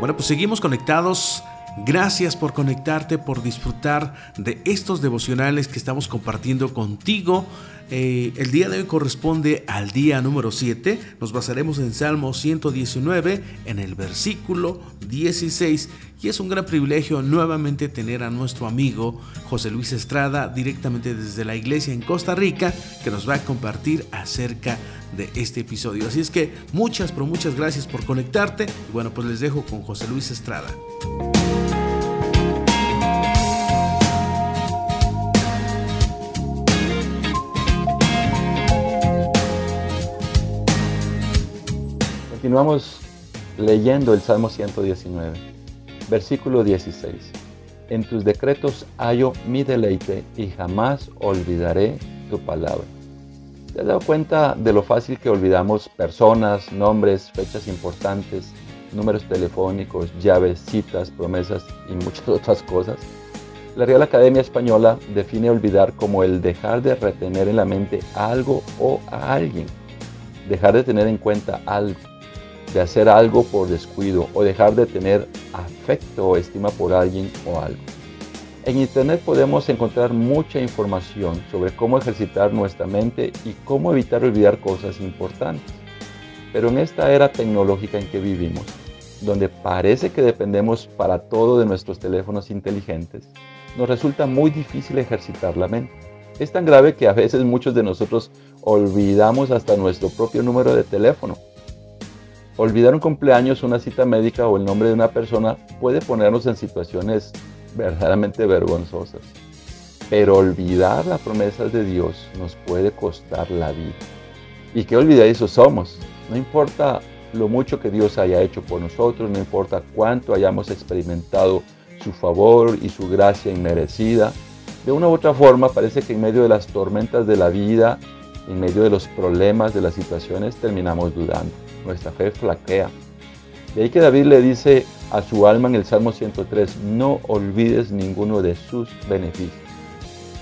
Bueno, pues seguimos conectados. Gracias por conectarte, por disfrutar de estos devocionales que estamos compartiendo contigo. Eh, el día de hoy corresponde al día número 7. Nos basaremos en Salmo 119, en el versículo 16. Y es un gran privilegio nuevamente tener a nuestro amigo José Luis Estrada directamente desde la iglesia en Costa Rica que nos va a compartir acerca de este episodio. Así es que muchas, pero muchas gracias por conectarte. Y bueno, pues les dejo con José Luis Estrada. Continuamos leyendo el Salmo 119, versículo 16. En tus decretos hallo mi deleite y jamás olvidaré tu palabra. ¿Te has dado cuenta de lo fácil que olvidamos personas, nombres, fechas importantes, números telefónicos, llaves, citas, promesas y muchas otras cosas? La Real Academia Española define olvidar como el dejar de retener en la mente algo o a alguien, dejar de tener en cuenta algo de hacer algo por descuido o dejar de tener afecto o estima por alguien o algo. En Internet podemos encontrar mucha información sobre cómo ejercitar nuestra mente y cómo evitar olvidar cosas importantes. Pero en esta era tecnológica en que vivimos, donde parece que dependemos para todo de nuestros teléfonos inteligentes, nos resulta muy difícil ejercitar la mente. Es tan grave que a veces muchos de nosotros olvidamos hasta nuestro propio número de teléfono Olvidar un cumpleaños, una cita médica o el nombre de una persona puede ponernos en situaciones verdaderamente vergonzosas. Pero olvidar las promesas de Dios nos puede costar la vida. Y qué olvidadizos somos. No importa lo mucho que Dios haya hecho por nosotros, no importa cuánto hayamos experimentado su favor y su gracia inmerecida. De una u otra forma parece que en medio de las tormentas de la vida, en medio de los problemas, de las situaciones, terminamos dudando nuestra fe flaquea. De ahí que David le dice a su alma en el Salmo 103, no olvides ninguno de sus beneficios.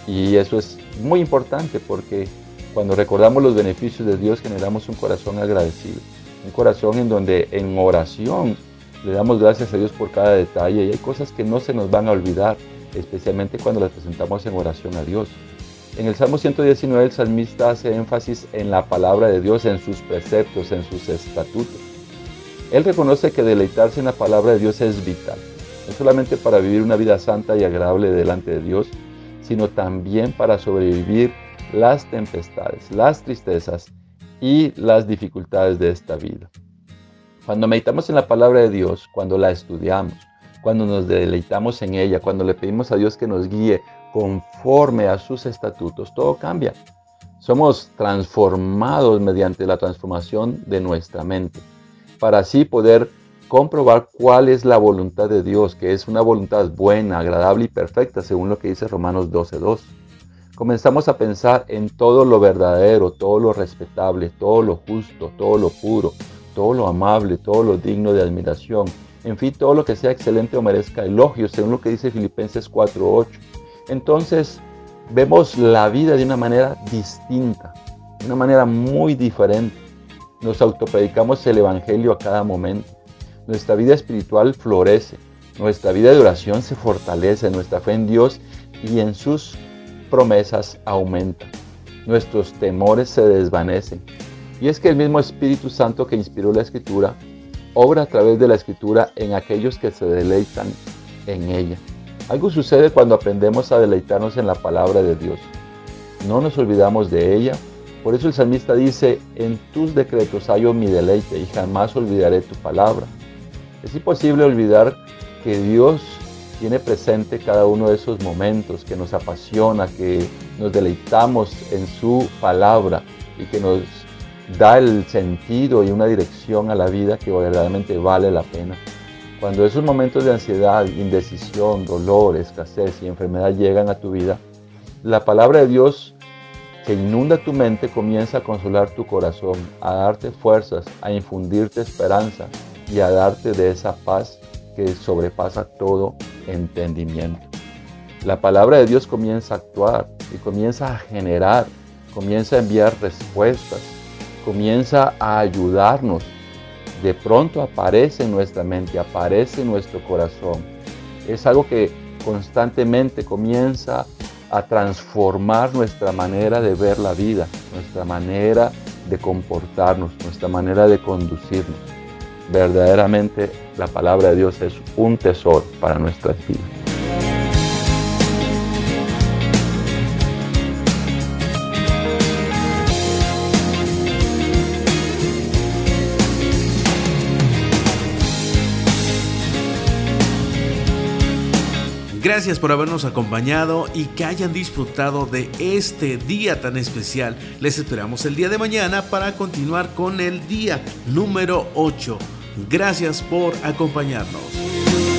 Y eso es muy importante porque cuando recordamos los beneficios de Dios generamos un corazón agradecido, un corazón en donde en oración le damos gracias a Dios por cada detalle y hay cosas que no se nos van a olvidar, especialmente cuando las presentamos en oración a Dios. En el Salmo 119 el salmista hace énfasis en la palabra de Dios, en sus preceptos, en sus estatutos. Él reconoce que deleitarse en la palabra de Dios es vital, no solamente para vivir una vida santa y agradable delante de Dios, sino también para sobrevivir las tempestades, las tristezas y las dificultades de esta vida. Cuando meditamos en la palabra de Dios, cuando la estudiamos, cuando nos deleitamos en ella, cuando le pedimos a Dios que nos guíe conforme a sus estatutos, todo cambia. Somos transformados mediante la transformación de nuestra mente, para así poder comprobar cuál es la voluntad de Dios, que es una voluntad buena, agradable y perfecta, según lo que dice Romanos 12.2. Comenzamos a pensar en todo lo verdadero, todo lo respetable, todo lo justo, todo lo puro, todo lo amable, todo lo digno de admiración, en fin, todo lo que sea excelente o merezca elogio, según lo que dice Filipenses 4.8 entonces vemos la vida de una manera distinta, de una manera muy diferente. Nos autopredicamos el Evangelio a cada momento. Nuestra vida espiritual florece, nuestra vida de oración se fortalece, nuestra fe en Dios y en sus promesas aumenta. Nuestros temores se desvanecen. Y es que el mismo Espíritu Santo que inspiró la Escritura obra a través de la Escritura en aquellos que se deleitan en ella. Algo sucede cuando aprendemos a deleitarnos en la palabra de Dios. No nos olvidamos de ella. Por eso el salmista dice, en tus decretos hallo mi deleite y jamás olvidaré tu palabra. Es imposible olvidar que Dios tiene presente cada uno de esos momentos que nos apasiona, que nos deleitamos en su palabra y que nos da el sentido y una dirección a la vida que verdaderamente vale la pena. Cuando esos momentos de ansiedad, indecisión, dolor, escasez y enfermedad llegan a tu vida, la palabra de Dios que inunda tu mente comienza a consolar tu corazón, a darte fuerzas, a infundirte esperanza y a darte de esa paz que sobrepasa todo entendimiento. La palabra de Dios comienza a actuar y comienza a generar, comienza a enviar respuestas, comienza a ayudarnos de pronto aparece en nuestra mente, aparece en nuestro corazón. Es algo que constantemente comienza a transformar nuestra manera de ver la vida, nuestra manera de comportarnos, nuestra manera de conducirnos. Verdaderamente la palabra de Dios es un tesoro para nuestras vidas. Gracias por habernos acompañado y que hayan disfrutado de este día tan especial. Les esperamos el día de mañana para continuar con el día número 8. Gracias por acompañarnos.